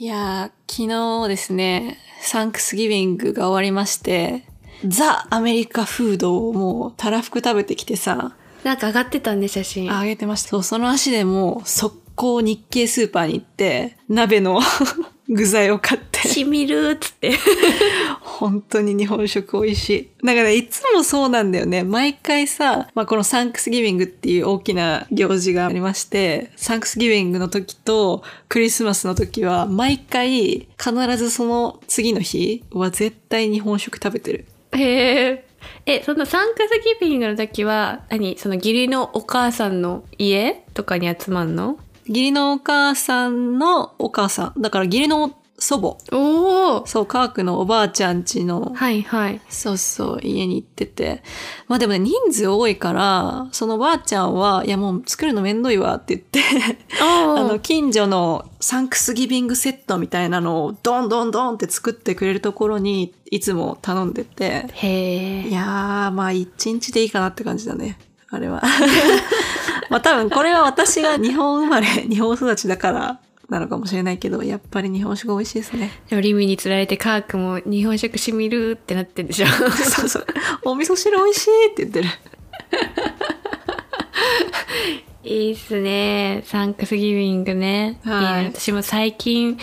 いやー、昨日ですね、サンクスギビングが終わりまして、ザ・アメリカフードをもうたらふく食べてきてさ、なんか上がってたんで、写真。あげてました。そう、その足でもう速攻日系スーパーに行って、鍋の 具材を買って、しみるっつって。本当に日本食美味しい。だからいつもそうなんだよね。毎回さ、まあ、このサンクスギビングっていう大きな行事がありまして、サンクスギビングの時とクリスマスの時は毎回必ずその次の日は絶対日本食食べてる。へえ。え、そのサンクスギビングの時は、何？その義理のお母さんの家とかに集まんの？義理のお母さんのお母さん。だから義理の祖母。おおそう、カークのおばあちゃん家のはいはい。そうそう、家に行ってて。まあでもね、人数多いから、そのおばあちゃんは、いやもう作るのめんどいわって言って、あ あの、近所のサンクスギビングセットみたいなのをドンドンドンって作ってくれるところにいつも頼んでて、へえ。いやー、まあ一日でいいかなって感じだね。あれは。まあ多分これは私が日本生まれ、日本育ちだからなのかもしれないけど、やっぱり日本食美味しいですね。でもリミに釣られてカークも日本食しみるってなってんでしょそうそう。お味噌汁美味しいって言ってる。いいっすね。サンクスギビングね。はいいね私も最近、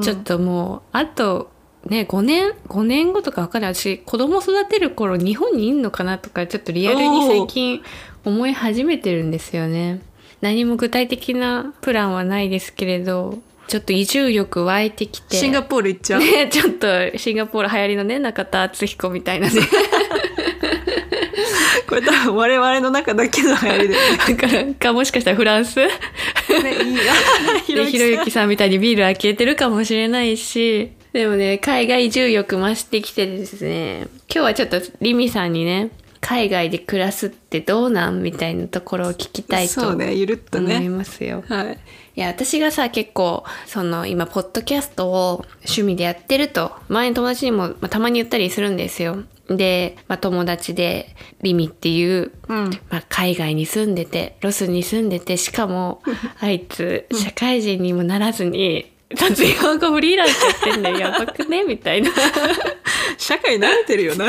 ちょっともう、あと、ね、5年、5年後とかわかんない。私、子供育てる頃、日本にいんのかなとか、ちょっとリアルに最近思い始めてるんですよね。何も具体的なプランはないですけれど、ちょっと移住力湧いてきて。シンガポール行っちゃう？ね、ちょっとシンガポール流行りのね、中田敦彦みたいなね。これ多分我々の中だけの流行りで。だから、か、もしかしたらフランス？ね、いいよ。で、ひろゆきさんみたいにビール開けてるかもしれないし、でもね、海外移住欲増してきてですね、今日はちょっとリミさんにね、海外で暮らすってどうなんみたいなところを聞きたいとそうね、ゆるっと思いね。ますよ。はい。いや、私がさ、結構、その、今、ポッドキャストを趣味でやってると、前の友達にも、まあ、たまに言ったりするんですよ。で、まあ、友達で、リミっていう、うん。まあ、海外に住んでて、ロスに住んでて、しかも、あいつ、社会人にもならずに、卒業後フリーランスやってんだよ、やばくね？みたいな。社会慣れてるよな。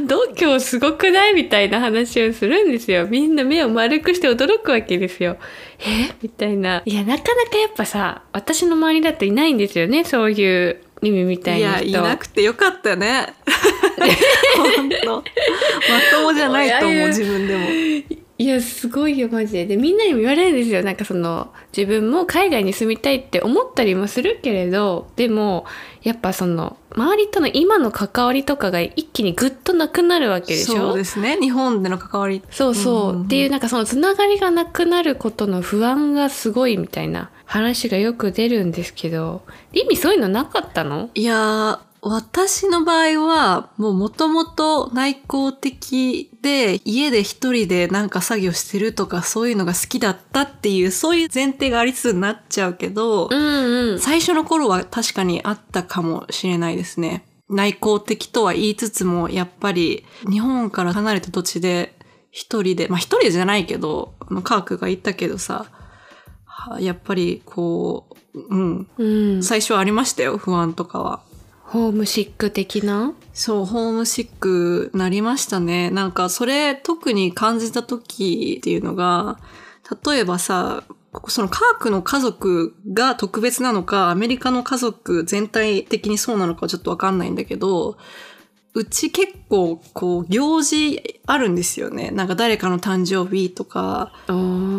度胸すごくないみたいな話をするんですよ。みんな目を丸くして驚くわけですよ。え？みたいな。いや、なかなかやっぱさ、私の周りだといないんですよね、そういう意味みたいいや。いなくてよかったね。本当まともじゃないと思う、自分でも。いや、すごいよ、マジで。で、みんなにも言われるんですよ。なんかその、自分も海外に住みたいって思ったりもするけれど、でも、やっぱその、周りとの今の関わりとかが一気にぐっとなくなるわけでしょ？そうですね。日本での関わり。そうそう。うんっていう、なんかそのつながりがなくなることの不安がすごいみたいな話がよく出るんですけど、意味そういうのなかったの？いやー、私の場合は、もう元々内向的で、家で一人でなんか作業してるとかそういうのが好きだったっていう、そういう前提がありつつになっちゃうけど、うんうん。最初の頃は確かにあったかもしれないですね。内向的とは言いつつも、やっぱり日本から離れた土地で一人で、まあ一人じゃないけど、あのカークが言ったけどさ、はやっぱりこう、うん、うん。最初はありましたよ、不安とかは。ホームシック的な？そう、ホームシックなりましたね。なんか、それ特に感じた時っていうのが、例えばさ、そのカークの家族が特別なのか、アメリカの家族全体的にそうなのかちょっとわかんないんだけど、うち結構、こう、行事あるんですよね。なんか誰かの誕生日とか、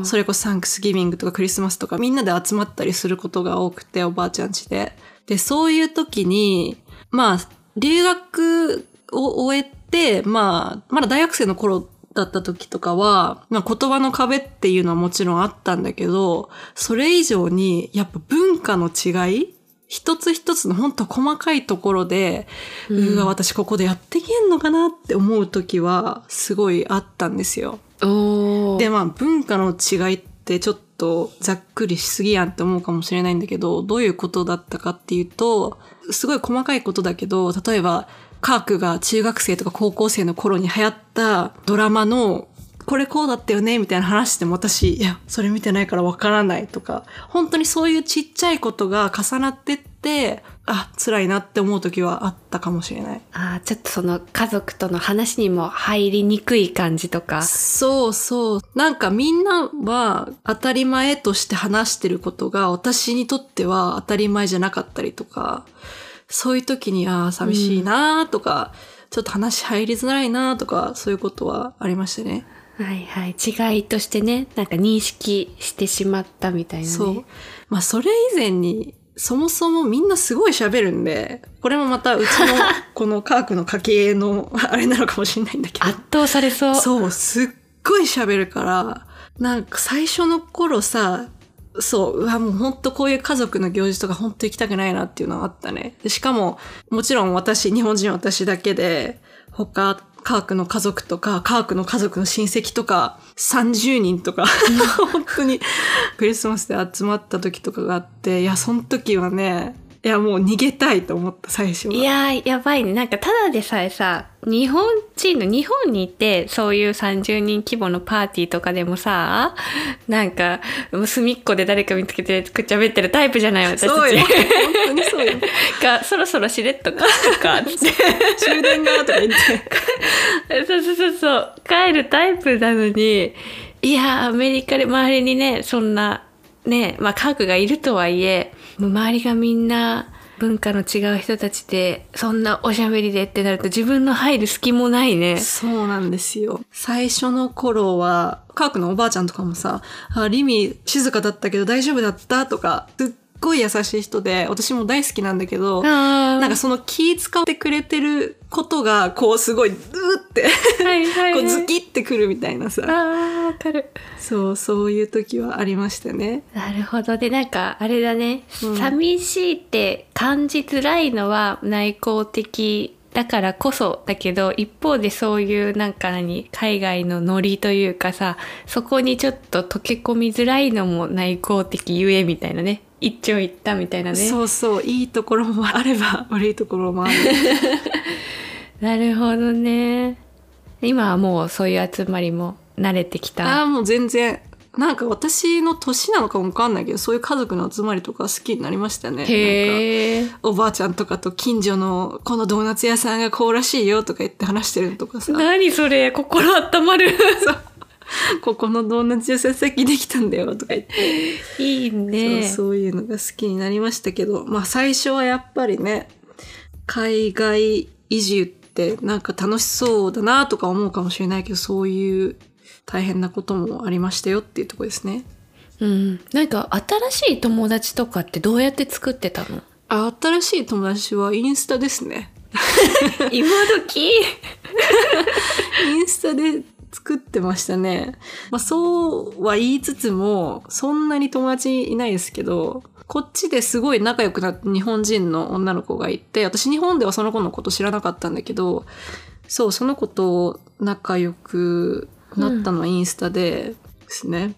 それこそサンクスギビングとかクリスマスとかみんなで集まったりすることが多くて、おばあちゃん家で。で、そういう時に、まあ、留学を終えて、まあ、まだ大学生の頃だった時とかは、まあ言葉の壁っていうのはもちろんあったんだけど、それ以上に、やっぱ文化の違い一つ一つの本当細かいところで、ううんわ、私ここでやっていけんのかなって思う時は、すごいあったんですよ。でまあ文化の違いってちょっとざっくりしすぎやんって思うかもしれないんだけどどういうことだったかっていうとすごい細かいことだけど例えばカークが中学生とか高校生の頃に流行ったドラマのこれこうだったよねみたいな話しても私、いや、それ見てないからわからないとか、本当にそういうちっちゃいことが重なってって、あ、辛いなって思う時はあったかもしれない。あーちょっとその家族との話にも入りにくい感じとか。そうそう。なんかみんなは当たり前として話してることが私にとっては当たり前じゃなかったりとか、そういう時に、ああ、寂しいなとか、ちょっと話入りづらいなとか、そういうことはありましたね。はいはい。違いとしてね、なんか認識してしまったみたいなね。そう。まあそれ以前に、そもそもみんなすごい喋るんで、これもまたうちの この科学の家系のあれなのかもしれないんだけど。圧倒されそう。そう、すっごい喋るから、なんか最初の頃さ、そう、うわ、もうほんとこういう家族の行事とかほんと行きたくないなっていうのがあったね。でしかも、もちろん私、日本人私だけで、他、カークの家族とか、カークの家族の親戚とか、30人とか、本当にクリスマスで集まった時とかがあって、いや、その時はね、いや、もう逃げたいと思った、最初は。いやー、やばいね。なんか、ただでさえさ、日本人の、日本にいて、そういう30人規模のパーティーとかでもさ、なんか、隅っこで誰か見つけてくっちゃべってるタイプじゃない私たち。そうよ。本当にそうよ。が、そろそろしれっとか、つって。終電がとか言って。そうそうそうそう。帰るタイプなのに、いや、アメリカで周りにね、そんな、ね、まあ科学がいるとはいえ、もう周りがみんな文化の違う人たちで、そんなおしゃべりでってなると自分の入る隙もないね。そうなんですよ。最初の頃は、科学のおばあちゃんとかもさ、あ、リミ静かだったけど大丈夫だったとか、ずっごい優しい人で、私も大好きなんだけど、あなんかその気使ってくれてることが、こうすごい、うーって、はいはい、はい。こうズキってくるみたいなさ。あーわかる。そう、そういう時はありましたね。なるほど。で、なんか、あれだね、うん寂しいって感じづらいのは内向的だからこそだけど、一方でそういうなんか何、海外のノリというかさ、そこにちょっと溶け込みづらいのも内向的ゆえみたいなね。一長一短みたいなね。そうそう、いいところもあれば、悪いところもある。なるほどね。今はもうそういう集まりも慣れてきあた。あ、もう全然。なんか私の年なのかもわかんないけど、そういう家族の集まりとか好きになりましたね。へえ。おばあちゃんとかと近所のこのドーナツ屋さんがこうらしいよとか言って話してるのとかさ、何それ心温まる。ここのドーナツ屋さんさっきできたんだよとか言って、いいね。そうそういうのが好きになりましたけど、まあ最初はやっぱりね、海外移住ってなんか楽しそうだなとか思うかもしれないけど、そういう大変なこともありましたよっていうところですね。うん。なんか新しい友達とかってどうやって作ってたの？あ新しい友達はインスタですね。今時？インスタで作ってましたね。まあそうは言いつつも、そんなに友達いないですけど、こっちですごい仲良くなった日本人の女の子がいて、私日本ではその子のこと知らなかったんだけど、そう、その子と仲良くなったのはインスタでですね。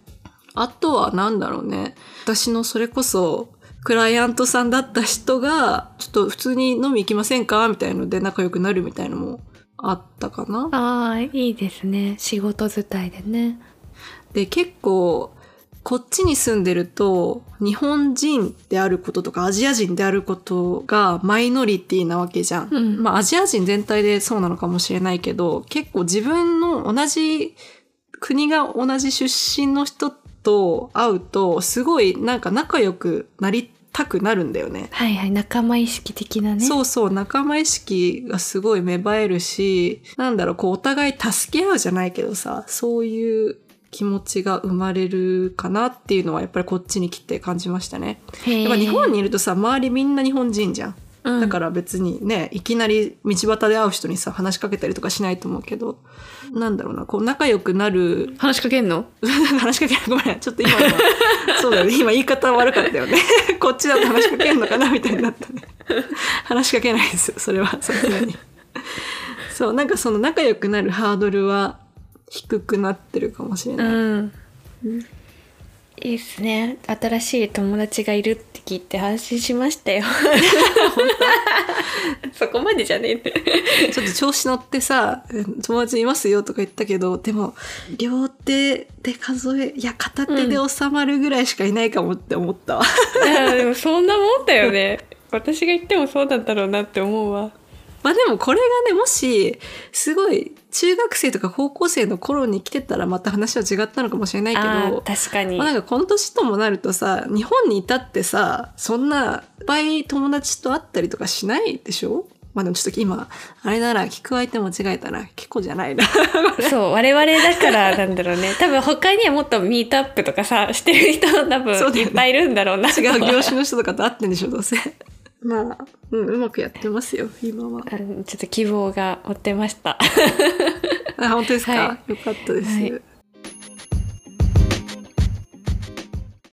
あとはなんだろうね。私のそれこそ、クライアントさんだった人が、ちょっと普通に飲み行きませんか？みたいので仲良くなるみたいなのもあったかな？ああ、いいですね。仕事伝いでね。で、結構、こっちに住んでると、日本人であることとかアジア人であることがマイノリティなわけじゃん。うんまあアジア人全体でそうなのかもしれないけど、結構自分の同じ国が同じ出身の人と会うと、すごいなんか仲良くなりたくなるんだよね。はいはい。仲間意識的なね。そうそう、仲間意識がすごい芽生えるし、なんだろう、こう、お互い助け合うじゃないけどさ、そういう気持ちが生まれるかなっていうのは、やっぱりこっちに来て感じましたね。やっぱ日本にいるとさ、周りみんな日本人じゃん。うんだから別にね、いきなり道端で会う人にさ、話しかけたりとかしないと思うけど、なんだろうな、こう、仲良くなる、話しかけんの？話しかけ。ごめん。ちょっと今今、そうだよね。今言い方悪かったよね。こっちだと話しかけんのかなみたいになったね。話しかけないです。それは、さすがに。そう、なんかその仲良くなるハードルは低くなってるかもしれうない。ん。いいっすね。新しい友達がいるって聞いて安心しましたよ。そこまでじゃねえってちょっと調子乗ってさ、友達いますよとか言ったけど、でも、両手で数え、いや、片手で収まるぐらいしかいないかもって思ったわ。いやでもそんなもんだよね。私が言ってもそうなんだろうなって思うわまあでもこれがね、もし、すごい、中学生とか高校生の頃に来てたらまた話は違ったのかもしれないけど、確かにまあなんかこの年ともなるとさ、日本にいたってさ、そんないっぱい友達と会ったりとかしないでしょ？まあでもちょっと今、あれなら聞く相手間違えたな。結構じゃないな。そう我々だからなんだろうね多分他にはもっとミートアップとかさしてる人多分いっぱいいるんだろうな違う業種の人とかと会ってんでしょ、どうせ。まあ、うん、うまくやってますよ、今は。うんちょっと希望が持ってましたあ、本当ですか、はよかったです。はい